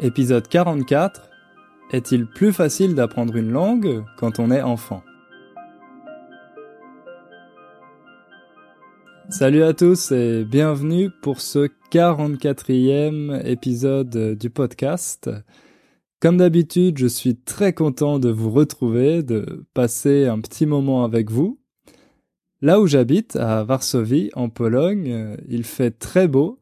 Épisode 44 Est-il plus facile d'apprendre une langue quand on est enfant? Salut à tous et bienvenue pour ce 44e épisode du podcast. Comme d'habitude, je suis très content de vous retrouver, de passer un petit moment avec vous. Là où j'habite, à Varsovie, en Pologne, il fait très beau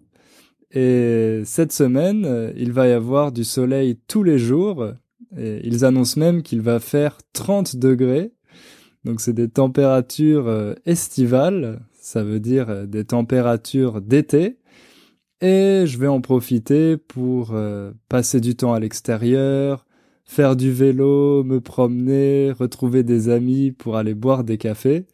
et cette semaine, euh, il va y avoir du soleil tous les jours. Ils annoncent même qu'il va faire 30 degrés. Donc c'est des températures euh, estivales, ça veut dire euh, des températures d'été. Et je vais en profiter pour passer du temps à l'extérieur, faire du vélo, me promener, retrouver des amis pour aller boire des cafés.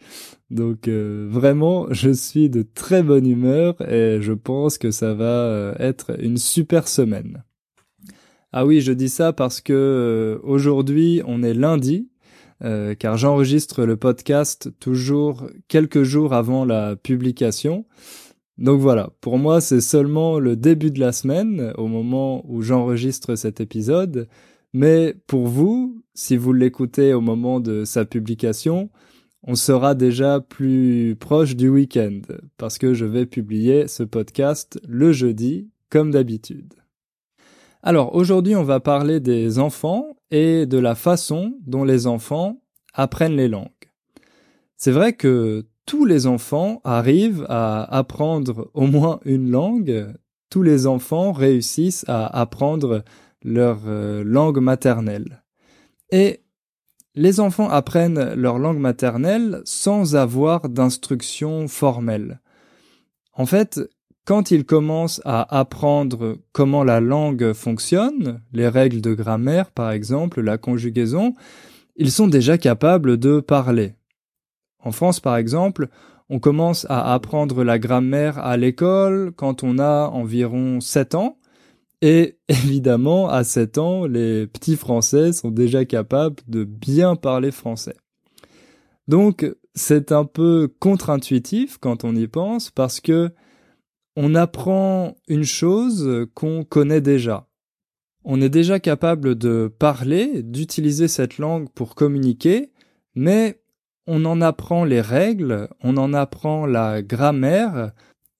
Donc euh, vraiment, je suis de très bonne humeur et je pense que ça va euh, être une super semaine. Ah oui, je dis ça parce que euh, aujourd'hui, on est lundi, car j'enregistre le podcast toujours quelques jours avant la publication. Donc voilà, pour moi, c'est seulement le début de la semaine au moment où j'enregistre cet épisode. Mais pour vous, si vous l'écoutez au moment de sa publication, on sera déjà plus proche du week-end parce que je vais publier ce podcast le jeudi comme d'habitude. Alors aujourd'hui on va parler des enfants et de la façon dont les enfants apprennent les langues. C'est vrai que tous les enfants arrivent à apprendre au moins une langue, tous les enfants réussissent à apprendre leur euh, langue maternelle. Et les enfants apprennent leur langue maternelle sans avoir d'instruction formelle. En fait, quand ils commencent à apprendre comment la langue fonctionne, les règles de grammaire par exemple, la conjugaison, ils sont déjà capables de parler. En France par exemple, on commence à apprendre la grammaire à l'école quand on a environ 7 ans, et évidemment, à 7 ans, les petits Français sont déjà capables de bien parler français. Donc, c'est un peu contre-intuitif quand on y pense parce que on apprend une chose qu'on connaît déjà. On est déjà capable de parler, d'utiliser cette langue pour communiquer, mais on en apprend les règles, on en apprend la grammaire,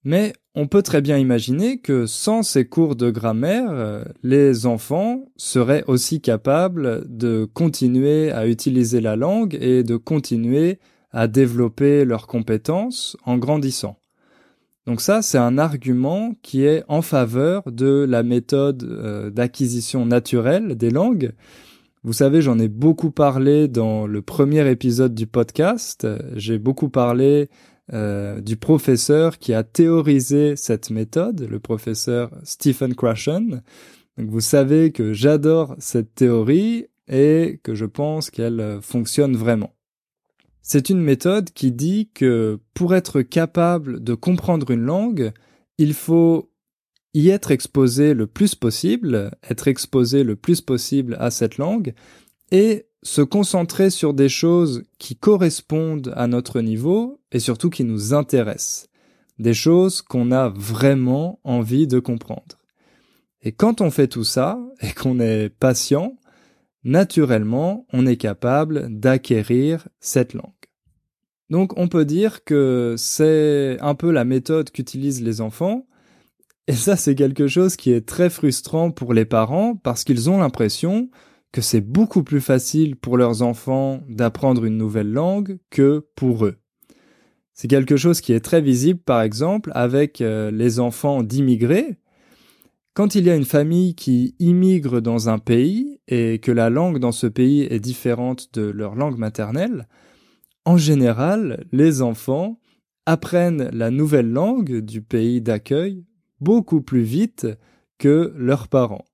mais on peut très bien imaginer que sans ces cours de grammaire, euh, les enfants seraient aussi capables de continuer à utiliser la langue et de continuer à développer leurs compétences en grandissant. Donc ça, c'est un argument qui est en faveur de la méthode euh, d'acquisition naturelle des langues. Vous savez, j'en ai beaucoup parlé dans le premier épisode du podcast. J'ai beaucoup parlé euh, du professeur qui a théorisé cette méthode, le professeur Stephen Krashen. Vous savez que j'adore cette théorie et que je pense qu'elle euh, fonctionne vraiment. C'est une méthode qui dit que pour être capable de comprendre une langue, il faut y être exposé le plus possible, être exposé le plus possible à cette langue, et se concentrer sur des choses qui correspondent à notre niveau et surtout qui nous intéressent, des choses qu'on a vraiment envie de comprendre. Et quand on fait tout ça et qu'on est patient, naturellement, on est capable d'acquérir cette langue. Donc on peut dire que c'est un peu la méthode qu'utilisent les enfants, et ça c'est quelque chose qui est très frustrant pour les parents parce qu'ils ont l'impression que c'est beaucoup plus facile pour leurs enfants d'apprendre une nouvelle langue que pour eux. C'est quelque chose qui est très visible, par exemple, avec euh, les enfants d'immigrés. Quand il y a une famille qui immigre dans un pays et que la langue dans ce pays est différente de leur langue maternelle, en général, les enfants apprennent la nouvelle langue du pays d'accueil beaucoup plus vite que leurs parents.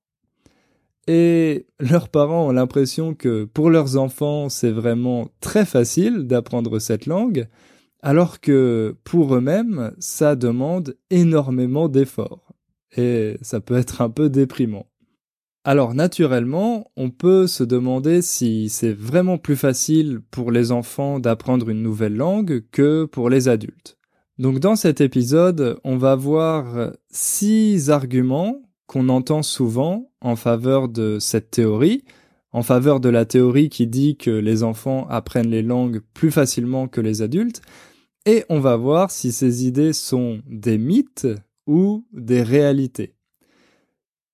Et leurs parents ont l'impression que pour leurs enfants, c'est vraiment très facile d'apprendre cette langue, alors que pour eux-mêmes, ça demande énormément d'efforts. Et ça peut être un peu déprimant. Alors naturellement, on peut se demander si c'est vraiment plus facile pour les enfants d'apprendre une nouvelle langue que pour les adultes. Donc dans cet épisode, on va voir six arguments qu'on entend souvent en faveur de cette théorie, en faveur de la théorie qui dit que les enfants apprennent les langues plus facilement que les adultes, et on va voir si ces idées sont des mythes ou des réalités.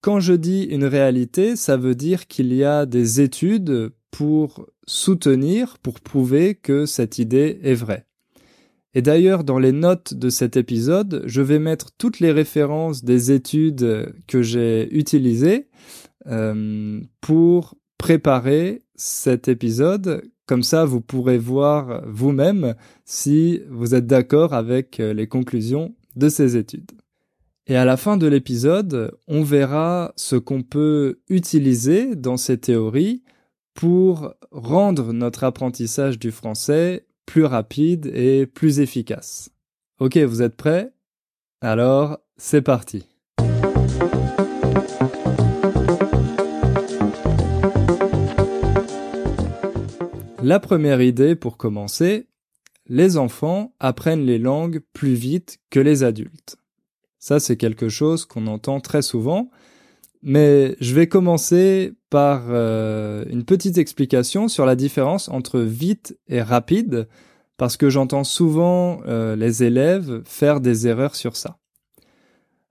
Quand je dis une réalité, ça veut dire qu'il y a des études pour soutenir, pour prouver que cette idée est vraie. Et d'ailleurs, dans les notes de cet épisode, je vais mettre toutes les références des études que j'ai utilisées euh, pour préparer cet épisode. Comme ça, vous pourrez voir vous-même si vous êtes d'accord avec les conclusions de ces études. Et à la fin de l'épisode, on verra ce qu'on peut utiliser dans ces théories pour rendre notre apprentissage du français plus rapide et plus efficace. Ok, vous êtes prêts? Alors, c'est parti. La première idée pour commencer, les enfants apprennent les langues plus vite que les adultes. Ça, c'est quelque chose qu'on entend très souvent, mais je vais commencer par euh, une petite explication sur la différence entre vite et rapide, parce que j'entends souvent euh, les élèves faire des erreurs sur ça.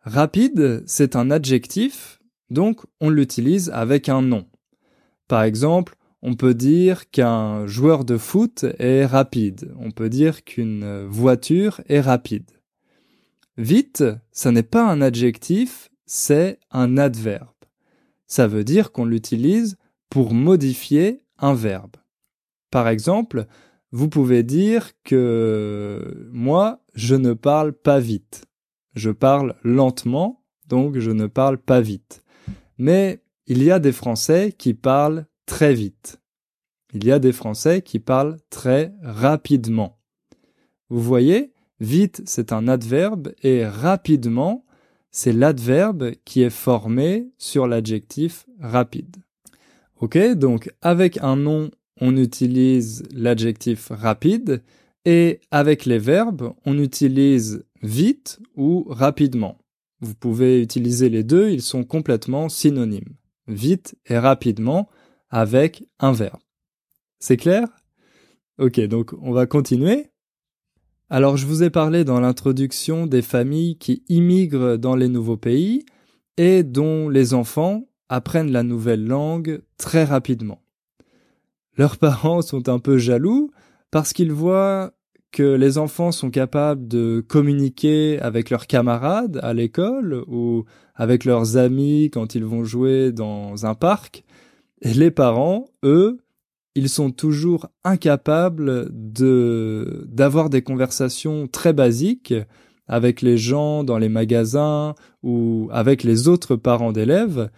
Rapide, c'est un adjectif, donc on l'utilise avec un nom. Par exemple, on peut dire qu'un joueur de foot est rapide, on peut dire qu'une voiture est rapide. Vite, ça n'est pas un adjectif, c'est un adverbe. Ça veut dire qu'on l'utilise pour modifier un verbe. Par exemple, vous pouvez dire que moi, je ne parle pas vite. Je parle lentement, donc je ne parle pas vite. Mais il y a des Français qui parlent très vite. Il y a des Français qui parlent très rapidement. Vous voyez, Vite, c'est un adverbe et rapidement, c'est l'adverbe qui est formé sur l'adjectif rapide. Ok, donc avec un nom, on utilise l'adjectif rapide et avec les verbes, on utilise vite ou rapidement. Vous pouvez utiliser les deux, ils sont complètement synonymes. Vite et rapidement avec un verbe. C'est clair? Ok, donc on va continuer. Alors je vous ai parlé dans l'introduction des familles qui immigrent dans les nouveaux pays et dont les enfants apprennent la nouvelle langue très rapidement. Leurs parents sont un peu jaloux parce qu'ils voient que les enfants sont capables de communiquer avec leurs camarades à l'école ou avec leurs amis quand ils vont jouer dans un parc. Et les parents, eux, ils sont toujours incapables de d'avoir des conversations très basiques avec les gens dans les magasins ou avec les autres parents d'élèves,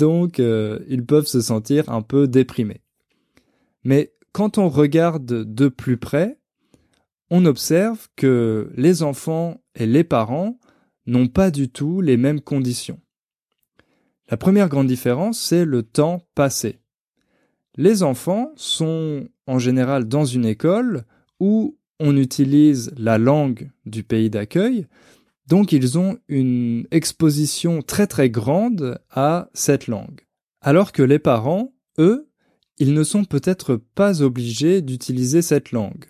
donc euh, ils peuvent se sentir un peu déprimés. Mais quand on regarde de plus près, on observe que les enfants et les parents n'ont pas du tout les mêmes conditions. La première grande différence, c'est le temps passé. Les enfants sont en général dans une école où on utilise la langue du pays d'accueil, donc ils ont une exposition très très grande à cette langue. Alors que les parents, eux, ils ne sont peut-être pas obligés d'utiliser cette langue.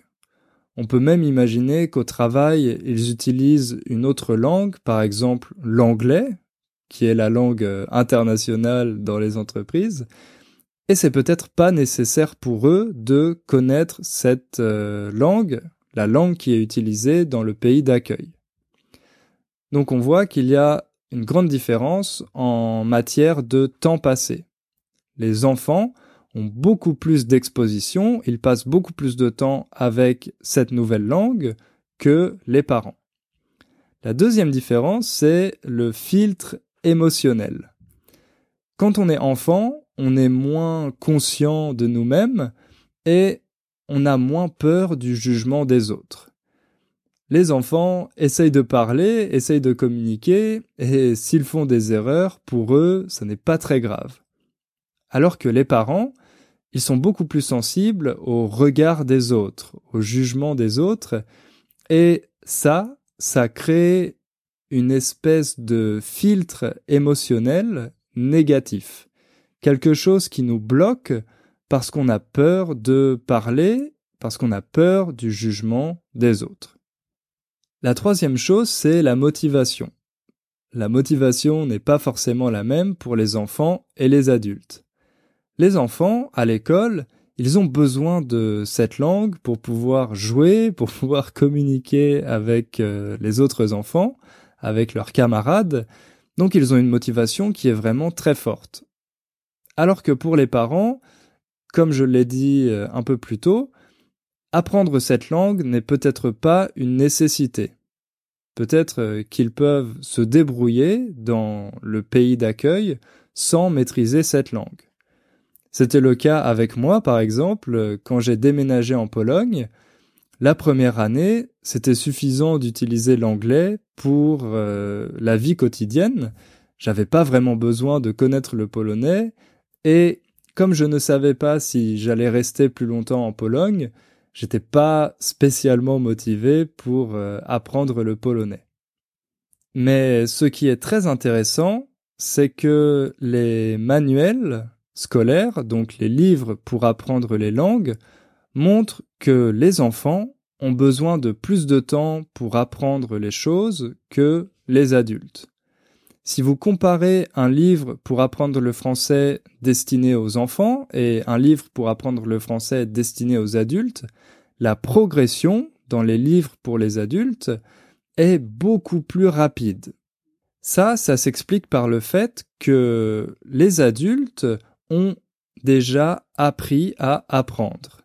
On peut même imaginer qu'au travail, ils utilisent une autre langue, par exemple l'anglais, qui est la langue internationale dans les entreprises, et c'est peut-être pas nécessaire pour eux de connaître cette euh, langue, la langue qui est utilisée dans le pays d'accueil. Donc on voit qu'il y a une grande différence en matière de temps passé. Les enfants ont beaucoup plus d'exposition, ils passent beaucoup plus de temps avec cette nouvelle langue que les parents. La deuxième différence, c'est le filtre émotionnel. Quand on est enfant, on est moins conscient de nous-mêmes et on a moins peur du jugement des autres. Les enfants essayent de parler, essayent de communiquer, et s'ils font des erreurs, pour eux, ce n'est pas très grave. Alors que les parents, ils sont beaucoup plus sensibles au regard des autres, au jugement des autres, et ça, ça crée une espèce de filtre émotionnel négatif, quelque chose qui nous bloque parce qu'on a peur de parler, parce qu'on a peur du jugement des autres. La troisième chose, c'est la motivation. La motivation n'est pas forcément la même pour les enfants et les adultes. Les enfants, à l'école, ils ont besoin de cette langue pour pouvoir jouer, pour pouvoir communiquer avec euh, les autres enfants, avec leurs camarades, donc ils ont une motivation qui est vraiment très forte. Alors que pour les parents, comme je l'ai dit euh, un peu plus tôt, apprendre cette langue n'est peut-être pas une nécessité. Peut-être euh, qu'ils peuvent se débrouiller dans le pays d'accueil sans maîtriser cette langue. C'était le cas avec moi, par exemple, quand j'ai déménagé en Pologne. La première année, c'était suffisant d'utiliser l'anglais pour euh, la vie quotidienne. J'avais pas vraiment besoin de connaître le polonais et comme je ne savais pas si j'allais rester plus longtemps en Pologne, j'étais pas spécialement motivé pour euh, apprendre le polonais. Mais ce qui est très intéressant, c'est que les manuels scolaires, donc les livres pour apprendre les langues, montrent que les enfants ont besoin de plus de temps pour apprendre les choses que les adultes. Si vous comparez un livre pour apprendre le français destiné aux enfants et un livre pour apprendre le français destiné aux adultes, la progression dans les livres pour les adultes est beaucoup plus rapide. Ça, ça s'explique par le fait que les adultes ont déjà appris à apprendre.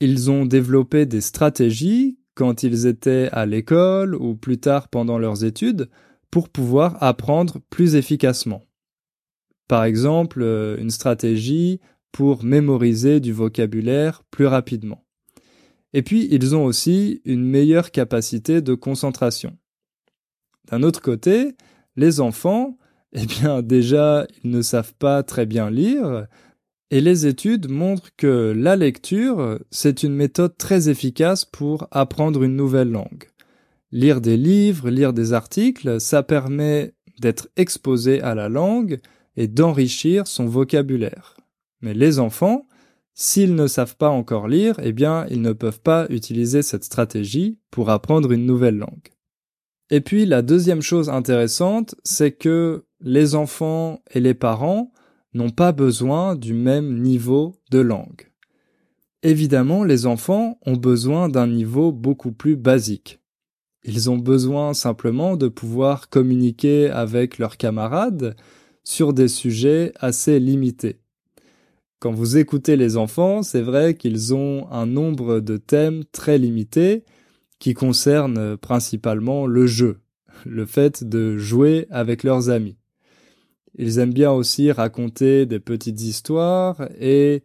Ils ont développé des stratégies quand ils étaient à l'école ou plus tard pendant leurs études pour pouvoir apprendre plus efficacement. Par exemple, euh, une stratégie pour mémoriser du vocabulaire plus rapidement. Et puis, ils ont aussi une meilleure capacité de concentration. D'un autre côté, les enfants eh bien déjà, ils ne savent pas très bien lire, et les études montrent que la lecture, c'est une méthode très efficace pour apprendre une nouvelle langue. Lire des livres, lire des articles, ça permet d'être exposé à la langue et d'enrichir son vocabulaire. Mais les enfants, s'ils ne savent pas encore lire, eh bien, ils ne peuvent pas utiliser cette stratégie pour apprendre une nouvelle langue. Et puis, la deuxième chose intéressante, c'est que les enfants et les parents n'ont pas besoin du même niveau de langue. Évidemment, les enfants ont besoin d'un niveau beaucoup plus basique. Ils ont besoin simplement de pouvoir communiquer avec leurs camarades sur des sujets assez limités. Quand vous écoutez les enfants, c'est vrai qu'ils ont un nombre de thèmes très limité qui concernent principalement le jeu, le fait de jouer avec leurs amis. Ils aiment bien aussi raconter des petites histoires et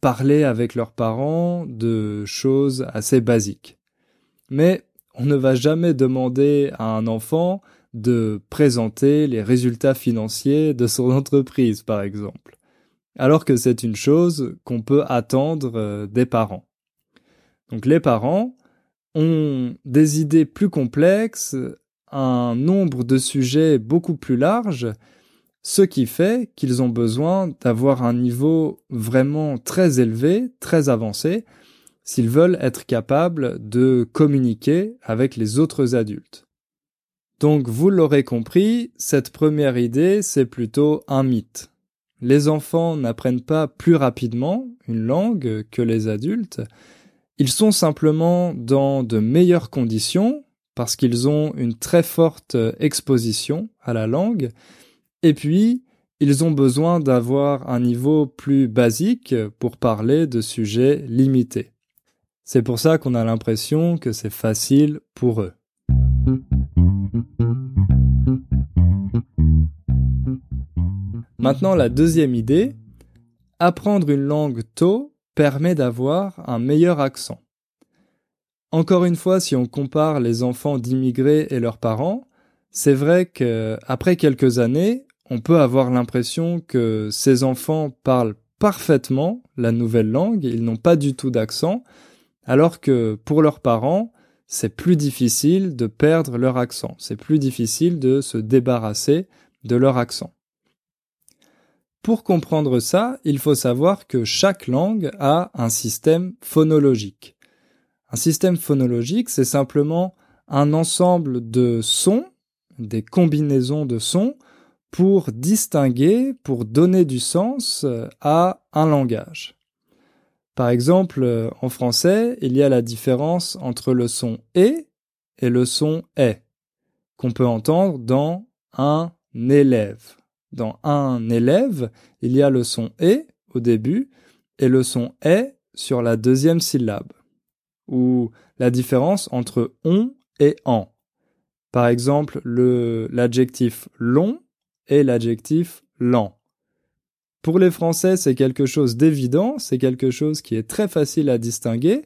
parler avec leurs parents de choses assez basiques. Mais on ne va jamais demander à un enfant de présenter les résultats financiers de son entreprise, par exemple, alors que c'est une chose qu'on peut attendre euh, des parents. Donc les parents ont des idées plus complexes, un nombre de sujets beaucoup plus larges, ce qui fait qu'ils ont besoin d'avoir un niveau vraiment très élevé, très avancé, s'ils veulent être capables de communiquer avec les autres adultes. Donc vous l'aurez compris, cette première idée, c'est plutôt un mythe. Les enfants n'apprennent pas plus rapidement une langue que les adultes, ils sont simplement dans de meilleures conditions parce qu'ils ont une très forte exposition à la langue et puis, ils ont besoin d'avoir un niveau plus basique pour parler de sujets limités. C'est pour ça qu'on a l'impression que c'est facile pour eux. Maintenant, la deuxième idée, apprendre une langue tôt permet d'avoir un meilleur accent. Encore une fois, si on compare les enfants d'immigrés et leurs parents, c'est vrai qu'après quelques années, on peut avoir l'impression que ces enfants parlent parfaitement la nouvelle langue, ils n'ont pas du tout d'accent, alors que pour leurs parents, c'est plus difficile de perdre leur accent, c'est plus difficile de se débarrasser de leur accent. Pour comprendre ça, il faut savoir que chaque langue a un système phonologique. Un système phonologique, c'est simplement un ensemble de sons, des combinaisons de sons, pour distinguer, pour donner du sens à un langage. Par exemple, en français, il y a la différence entre le son et et le son est, qu'on peut entendre dans un élève. Dans un élève, il y a le son et au début et le son est sur la deuxième syllabe, ou la différence entre on et en. Par exemple, l'adjectif long et l'adjectif lent. Pour les Français, c'est quelque chose d'évident, c'est quelque chose qui est très facile à distinguer,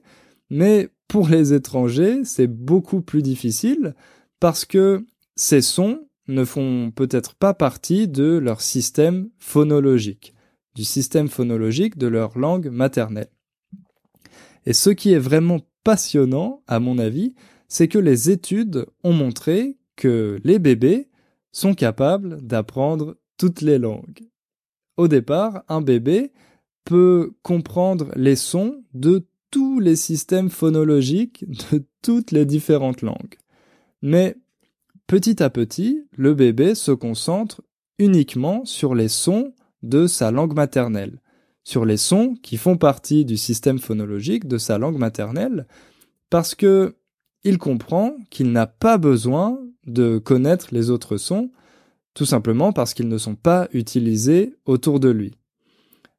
mais pour les étrangers, c'est beaucoup plus difficile parce que ces sons ne font peut-être pas partie de leur système phonologique, du système phonologique de leur langue maternelle. Et ce qui est vraiment passionnant, à mon avis, c'est que les études ont montré que les bébés sont capables d'apprendre toutes les langues. Au départ, un bébé peut comprendre les sons de tous les systèmes phonologiques de toutes les différentes langues. Mais petit à petit, le bébé se concentre uniquement sur les sons de sa langue maternelle, sur les sons qui font partie du système phonologique de sa langue maternelle, parce que il comprend qu'il n'a pas besoin de connaître les autres sons, tout simplement parce qu'ils ne sont pas utilisés autour de lui.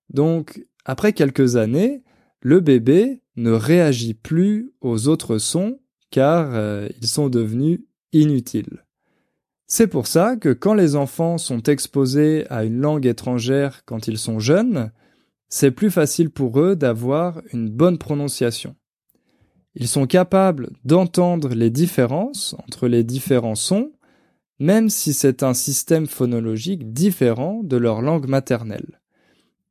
Donc, après quelques années, le bébé ne réagit plus aux autres sons car euh, ils sont devenus inutiles. C'est pour ça que quand les enfants sont exposés à une langue étrangère quand ils sont jeunes, c'est plus facile pour eux d'avoir une bonne prononciation. Ils sont capables d'entendre les différences entre les différents sons, même si c'est un système phonologique différent de leur langue maternelle.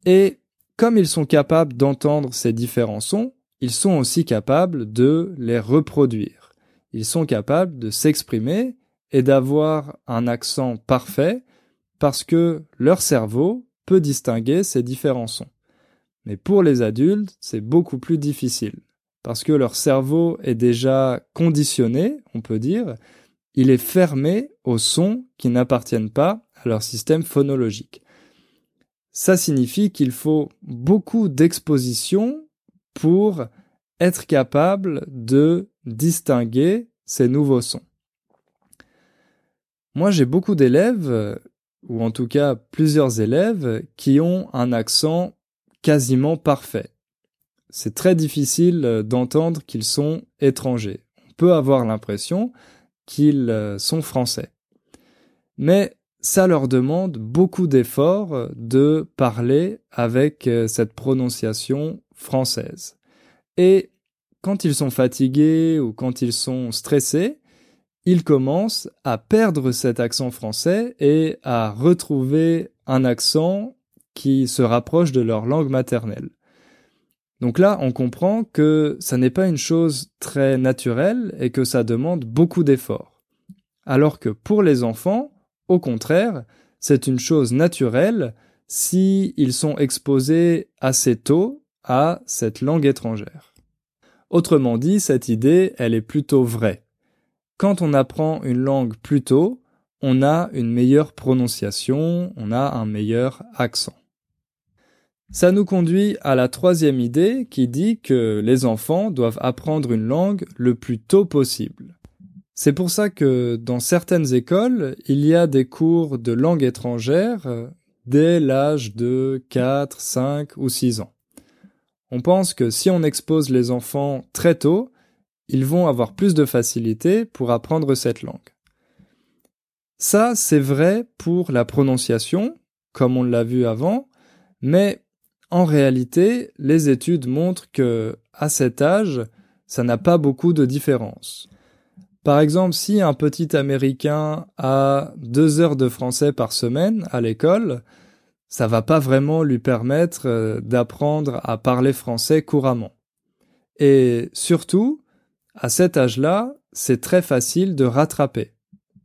Et comme ils sont capables d'entendre ces différents sons, ils sont aussi capables de les reproduire. Ils sont capables de s'exprimer et d'avoir un accent parfait parce que leur cerveau peut distinguer ces différents sons. Mais pour les adultes, c'est beaucoup plus difficile parce que leur cerveau est déjà conditionné, on peut dire, il est fermé aux sons qui n'appartiennent pas à leur système phonologique. Ça signifie qu'il faut beaucoup d'exposition pour être capable de distinguer ces nouveaux sons. Moi, j'ai beaucoup d'élèves, ou en tout cas plusieurs élèves, qui ont un accent quasiment parfait c'est très difficile d'entendre qu'ils sont étrangers. On peut avoir l'impression qu'ils euh, sont français. Mais ça leur demande beaucoup d'efforts euh, de parler avec cette prononciation française. Et quand ils sont fatigués ou quand ils sont stressés, ils commencent à perdre cet accent français et à retrouver un accent qui se rapproche de leur langue maternelle. Donc là, on comprend que ça n'est pas une chose très naturelle et que ça demande beaucoup d'efforts. Alors que pour les enfants, au contraire, c'est une chose naturelle si ils sont exposés assez tôt à cette langue étrangère. Autrement dit, cette idée, elle est plutôt vraie. Quand on apprend une langue plus tôt, on a une meilleure prononciation, on a un meilleur accent. Ça nous conduit à la troisième idée qui dit que les enfants doivent apprendre une langue le plus tôt possible. C'est pour ça que dans certaines écoles, il y a des cours de langue étrangère dès l'âge de 4, 5 ou 6 ans. On pense que si on expose les enfants très tôt, ils vont avoir plus de facilité pour apprendre cette langue. Ça, c'est vrai pour la prononciation, comme on l'a vu avant, mais en réalité, les études montrent que, à cet âge, ça n'a pas beaucoup de différence. Par exemple, si un petit Américain a deux heures de français par semaine à l'école, ça va pas vraiment lui permettre euh, d'apprendre à parler français couramment. Et surtout, à cet âge-là, c'est très facile de rattraper.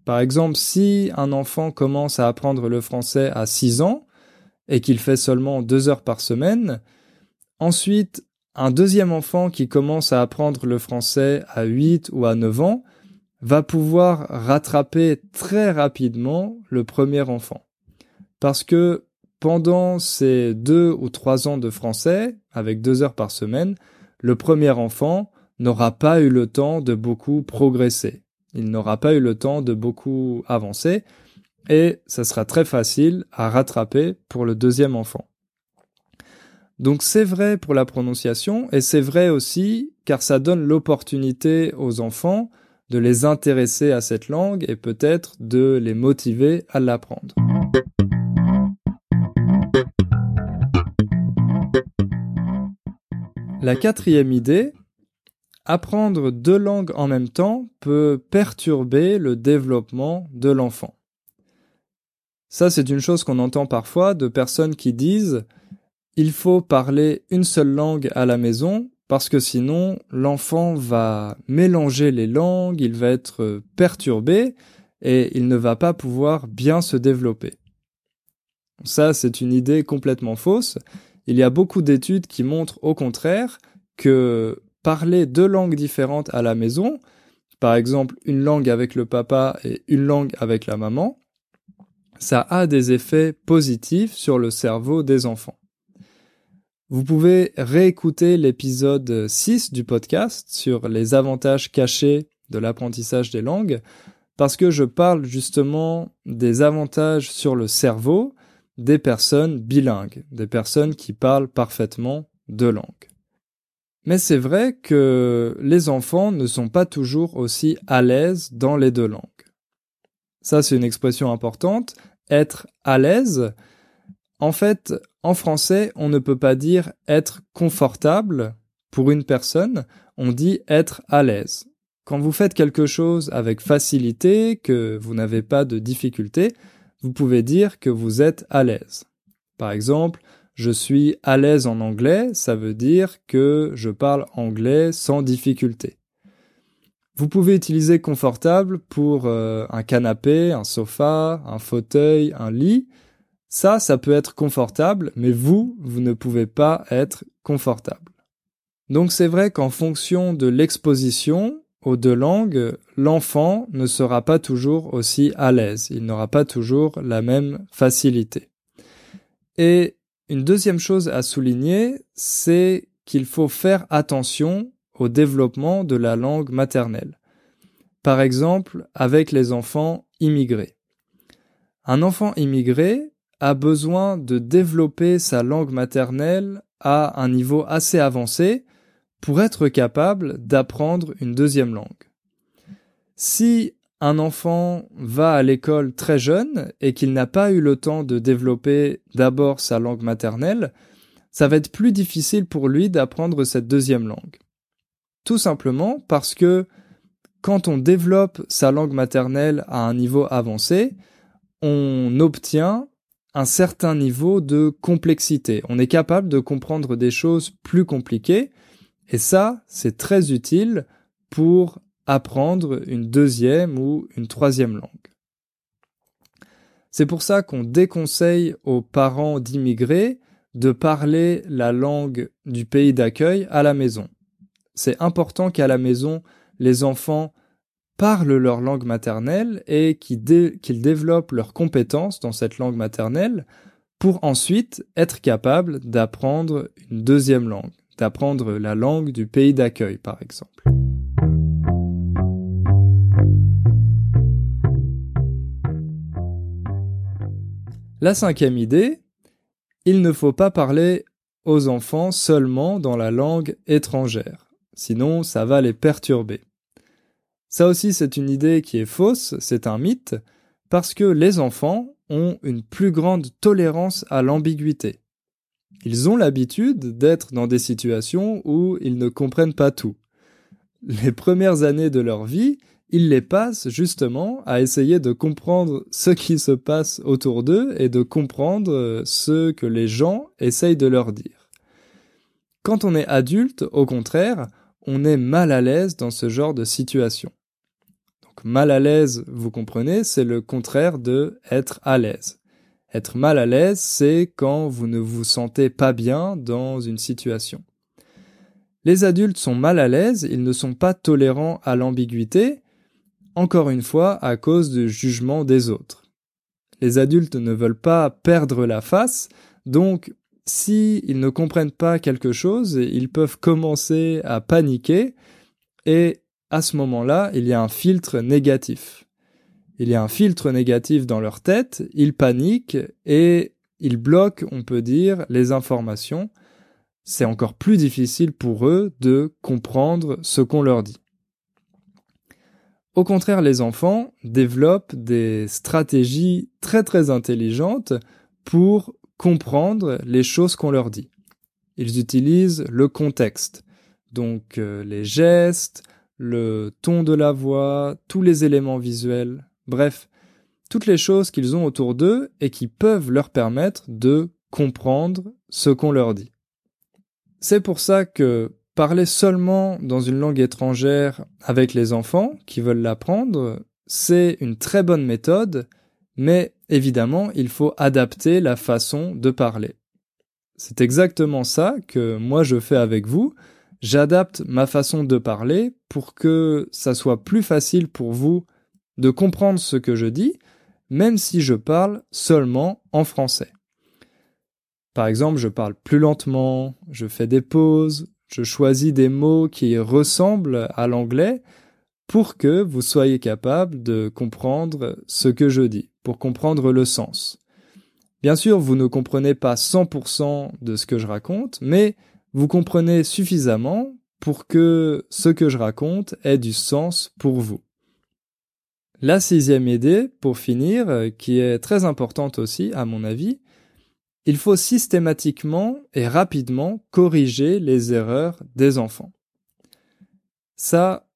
Par exemple, si un enfant commence à apprendre le français à 6 ans et qu'il fait seulement 2 heures par semaine, ensuite un deuxième enfant qui commence à apprendre le français à 8 ou à 9 ans va pouvoir rattraper très rapidement le premier enfant. Parce que pendant ces deux ou trois ans de français, avec deux heures par semaine, le premier enfant n'aura pas eu le temps de beaucoup progresser. Il n'aura pas eu le temps de beaucoup avancer et ça sera très facile à rattraper pour le deuxième enfant. Donc c'est vrai pour la prononciation et c'est vrai aussi car ça donne l'opportunité aux enfants de les intéresser à cette langue et peut-être de les motiver à l'apprendre. La quatrième idée, apprendre deux langues en même temps peut perturber le développement de l'enfant. Ça, c'est une chose qu'on entend parfois de personnes qui disent il faut parler une seule langue à la maison parce que sinon l'enfant va mélanger les langues, il va être perturbé et il ne va pas pouvoir bien se développer. Ça, c'est une idée complètement fausse. Il y a beaucoup d'études qui montrent au contraire que parler deux langues différentes à la maison, par exemple une langue avec le papa et une langue avec la maman, ça a des effets positifs sur le cerveau des enfants. Vous pouvez réécouter l'épisode 6 du podcast sur les avantages cachés de l'apprentissage des langues parce que je parle justement des avantages sur le cerveau des personnes bilingues, des personnes qui parlent parfaitement deux langues. Mais c'est vrai que les enfants ne sont pas toujours aussi à l'aise dans les deux langues. Ça, c'est une expression importante. Être à l'aise, en fait, en français, on ne peut pas dire être confortable pour une personne, on dit être à l'aise. Quand vous faites quelque chose avec facilité, que vous n'avez pas de difficulté, vous pouvez dire que vous êtes à l'aise. Par exemple, je suis à l'aise en anglais, ça veut dire que je parle anglais sans difficulté. Vous pouvez utiliser confortable pour euh, un canapé, un sofa, un fauteuil, un lit, ça, ça peut être confortable, mais vous, vous ne pouvez pas être confortable. Donc c'est vrai qu'en fonction de l'exposition aux deux langues, l'enfant ne sera pas toujours aussi à l'aise, il n'aura pas toujours la même facilité. Et une deuxième chose à souligner, c'est qu'il faut faire attention au développement de la langue maternelle. Par exemple, avec les enfants immigrés. Un enfant immigré a besoin de développer sa langue maternelle à un niveau assez avancé pour être capable d'apprendre une deuxième langue. Si un enfant va à l'école très jeune et qu'il n'a pas eu le temps de développer d'abord sa langue maternelle, ça va être plus difficile pour lui d'apprendre cette deuxième langue. Tout simplement parce que quand on développe sa langue maternelle à un niveau avancé, on obtient un certain niveau de complexité. On est capable de comprendre des choses plus compliquées et ça, c'est très utile pour apprendre une deuxième ou une troisième langue. C'est pour ça qu'on déconseille aux parents d'immigrés de parler la langue du pays d'accueil à la maison. C'est important qu'à la maison, les enfants parlent leur langue maternelle et qu'ils développent leurs compétences dans cette langue maternelle pour ensuite être capables d'apprendre une deuxième langue, d'apprendre la langue du pays d'accueil par exemple. La cinquième idée, il ne faut pas parler aux enfants seulement dans la langue étrangère, sinon ça va les perturber. Ça aussi, c'est une idée qui est fausse, c'est un mythe, parce que les enfants ont une plus grande tolérance à l'ambiguïté. Ils ont l'habitude d'être dans des situations où ils ne comprennent pas tout. Les premières années de leur vie, ils les passent justement à essayer de comprendre ce qui se passe autour d'eux et de comprendre ce que les gens essayent de leur dire. Quand on est adulte, au contraire, on est mal à l'aise dans ce genre de situation. Donc mal à l'aise, vous comprenez, c'est le contraire de être à l'aise. Être mal à l'aise, c'est quand vous ne vous sentez pas bien dans une situation. Les adultes sont mal à l'aise, ils ne sont pas tolérants à l'ambiguïté, encore une fois à cause du jugement des autres. Les adultes ne veulent pas perdre la face, donc si ils ne comprennent pas quelque chose, ils peuvent commencer à paniquer et à ce moment-là, il y a un filtre négatif. Il y a un filtre négatif dans leur tête, ils paniquent et ils bloquent, on peut dire, les informations. C'est encore plus difficile pour eux de comprendre ce qu'on leur dit. Au contraire, les enfants développent des stratégies très très intelligentes pour comprendre les choses qu'on leur dit. Ils utilisent le contexte, donc euh, les gestes, le ton de la voix, tous les éléments visuels, bref, toutes les choses qu'ils ont autour d'eux et qui peuvent leur permettre de comprendre ce qu'on leur dit. C'est pour ça que parler seulement dans une langue étrangère avec les enfants qui veulent l'apprendre, c'est une très bonne méthode, mais évidemment, il faut adapter la façon de parler. C'est exactement ça que moi je fais avec vous. J'adapte ma façon de parler pour que ça soit plus facile pour vous de comprendre ce que je dis, même si je parle seulement en français. Par exemple, je parle plus lentement, je fais des pauses, je choisis des mots qui ressemblent à l'anglais pour que vous soyez capable de comprendre ce que je dis, pour comprendre le sens. Bien sûr, vous ne comprenez pas 100% de ce que je raconte, mais vous comprenez suffisamment pour que ce que je raconte ait du sens pour vous. La sixième idée, pour finir, qui est très importante aussi, à mon avis, il faut systématiquement et rapidement corriger les erreurs des enfants. Ça,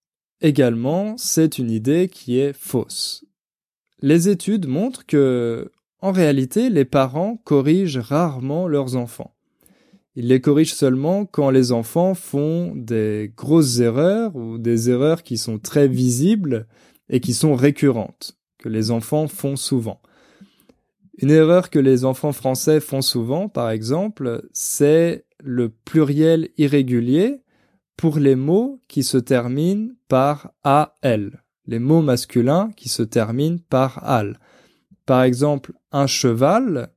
Également, c'est une idée qui est fausse. Les études montrent que, en réalité, les parents corrigent rarement leurs enfants. Ils les corrigent seulement quand les enfants font des grosses erreurs ou des erreurs qui sont très visibles et qui sont récurrentes, que les enfants font souvent. Une erreur que les enfants français font souvent, par exemple, c'est le pluriel irrégulier pour les mots qui se terminent par AL, les mots masculins qui se terminent par AL. Par exemple, un cheval,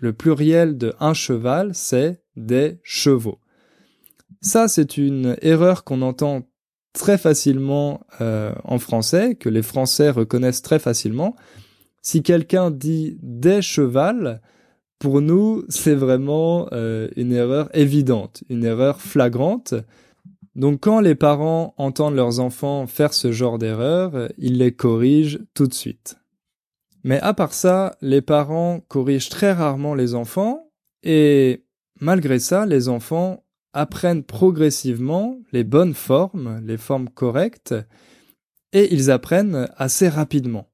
le pluriel de un cheval, c'est des chevaux. Ça, c'est une erreur qu'on entend très facilement euh, en français, que les Français reconnaissent très facilement. Si quelqu'un dit des chevals, pour nous, c'est vraiment euh, une erreur évidente, une erreur flagrante. Donc quand les parents entendent leurs enfants faire ce genre d'erreur, ils les corrigent tout de suite. Mais à part ça, les parents corrigent très rarement les enfants et malgré ça, les enfants apprennent progressivement les bonnes formes, les formes correctes, et ils apprennent assez rapidement.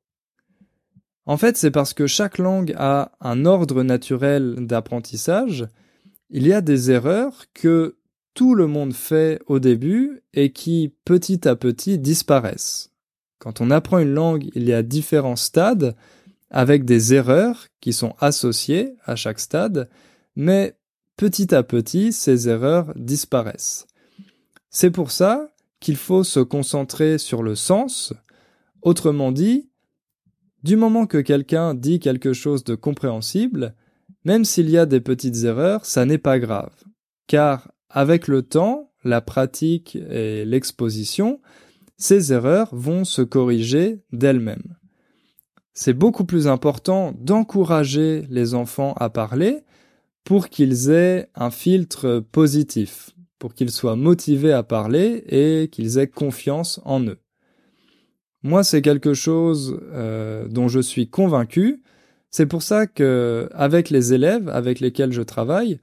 En fait, c'est parce que chaque langue a un ordre naturel d'apprentissage, il y a des erreurs que tout le monde fait au début et qui petit à petit disparaissent. Quand on apprend une langue, il y a différents stades avec des erreurs qui sont associées à chaque stade, mais petit à petit, ces erreurs disparaissent. C'est pour ça qu'il faut se concentrer sur le sens. Autrement dit, du moment que quelqu'un dit quelque chose de compréhensible, même s'il y a des petites erreurs, ça n'est pas grave, car avec le temps, la pratique et l'exposition, ces erreurs vont se corriger d'elles-mêmes. C'est beaucoup plus important d'encourager les enfants à parler pour qu'ils aient un filtre positif, pour qu'ils soient motivés à parler et qu'ils aient confiance en eux. Moi, c'est quelque chose euh, dont je suis convaincu. C'est pour ça que, avec les élèves avec lesquels je travaille,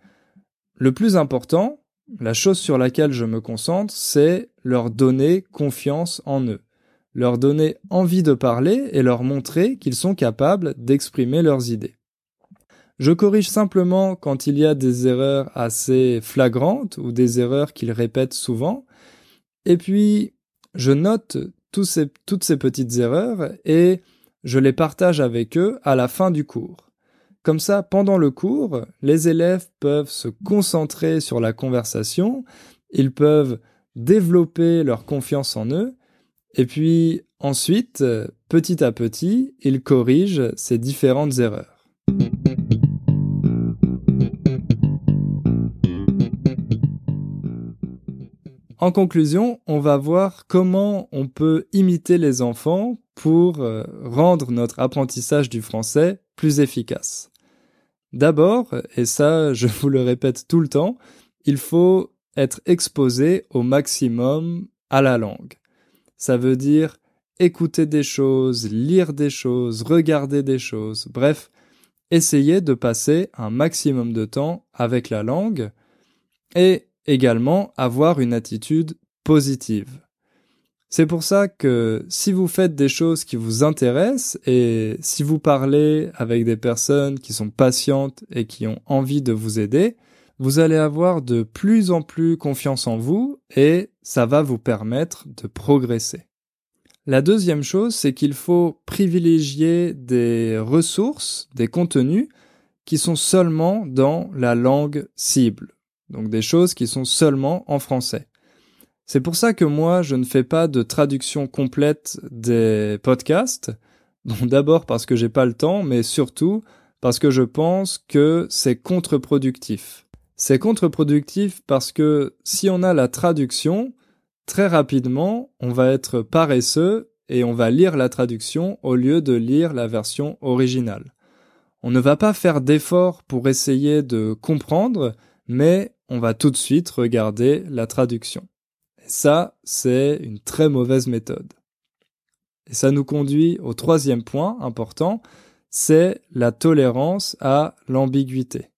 le plus important, la chose sur laquelle je me concentre, c'est leur donner confiance en eux, leur donner envie de parler et leur montrer qu'ils sont capables d'exprimer leurs idées. Je corrige simplement quand il y a des erreurs assez flagrantes ou des erreurs qu'ils répètent souvent, Et puis, je note toutes ces petites erreurs et je les partage avec eux à la fin du cours. Comme ça, pendant le cours, les élèves peuvent se concentrer sur la conversation, ils peuvent développer leur confiance en eux, et puis ensuite, petit à petit, ils corrigent ces différentes erreurs. En conclusion, on va voir comment on peut imiter les enfants pour euh, rendre notre apprentissage du français plus efficace. D'abord, et ça je vous le répète tout le temps, il faut être exposé au maximum à la langue. Ça veut dire écouter des choses, lire des choses, regarder des choses, bref, essayer de passer un maximum de temps avec la langue et également avoir une attitude positive. C'est pour ça que si vous faites des choses qui vous intéressent et si vous parlez avec des personnes qui sont patientes et qui ont envie de vous aider, vous allez avoir de plus en plus confiance en vous et ça va vous permettre de progresser. La deuxième chose, c'est qu'il faut privilégier des ressources, des contenus qui sont seulement dans la langue cible. Donc des choses qui sont seulement en français. C'est pour ça que moi, je ne fais pas de traduction complète des podcasts. d'abord parce que j'ai pas le temps, mais surtout parce que je pense que c'est contre-productif. C'est contre-productif parce que si on a la traduction, très rapidement, on va être paresseux et on va lire la traduction au lieu de lire la version originale. On ne va pas faire d'efforts pour essayer de comprendre, mais on va tout de suite regarder la traduction. Ça, c'est une très mauvaise méthode. Et ça nous conduit au troisième point important, c'est la tolérance à l'ambiguïté.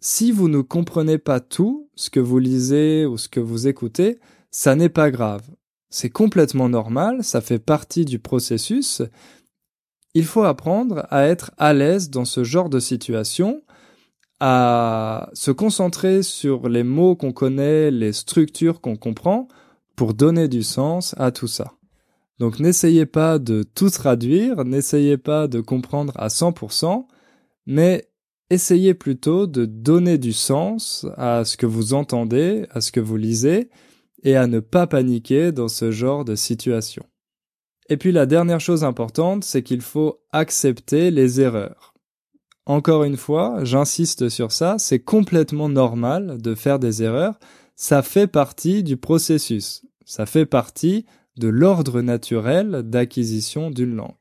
Si vous ne comprenez pas tout ce que vous lisez ou ce que vous écoutez, ça n'est pas grave. C'est complètement normal, ça fait partie du processus. Il faut apprendre à être à l'aise dans ce genre de situation à se concentrer sur les mots qu'on connaît, les structures qu'on comprend, pour donner du sens à tout ça. Donc n'essayez pas de tout traduire, n'essayez pas de comprendre à 100%, mais essayez plutôt de donner du sens à ce que vous entendez, à ce que vous lisez, et à ne pas paniquer dans ce genre de situation. Et puis la dernière chose importante, c'est qu'il faut accepter les erreurs. Encore une fois, j'insiste sur ça, c'est complètement normal de faire des erreurs, ça fait partie du processus, ça fait partie de l'ordre naturel d'acquisition d'une langue.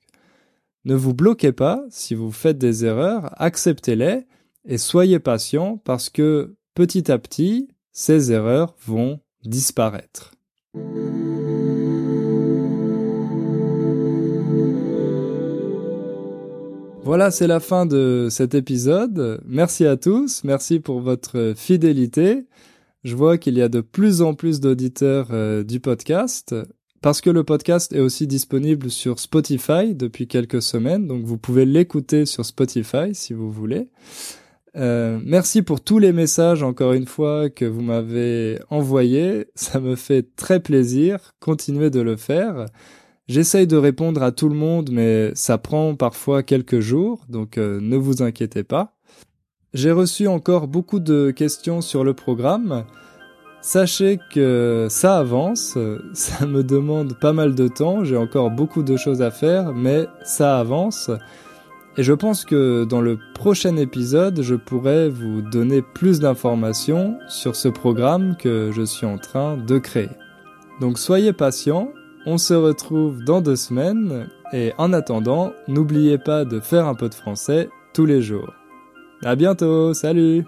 Ne vous bloquez pas si vous faites des erreurs, acceptez-les et soyez patient parce que petit à petit, ces erreurs vont disparaître. Voilà, c'est la fin de cet épisode. Merci à tous, merci pour votre fidélité. Je vois qu'il y a de plus en plus d'auditeurs euh, du podcast parce que le podcast est aussi disponible sur Spotify depuis quelques semaines, donc vous pouvez l'écouter sur Spotify si vous voulez. Euh, merci pour tous les messages encore une fois que vous m'avez envoyés, ça me fait très plaisir, continuez de le faire. J'essaye de répondre à tout le monde, mais ça prend parfois quelques jours, donc euh, ne vous inquiétez pas. J'ai reçu encore beaucoup de questions sur le programme. Sachez que ça avance, ça me demande pas mal de temps, j'ai encore beaucoup de choses à faire, mais ça avance. Et je pense que dans le prochain épisode, je pourrai vous donner plus d'informations sur ce programme que je suis en train de créer. Donc soyez patients, on se retrouve dans deux semaines. Et en attendant, n'oubliez pas de faire un peu de français tous les jours. À bientôt, salut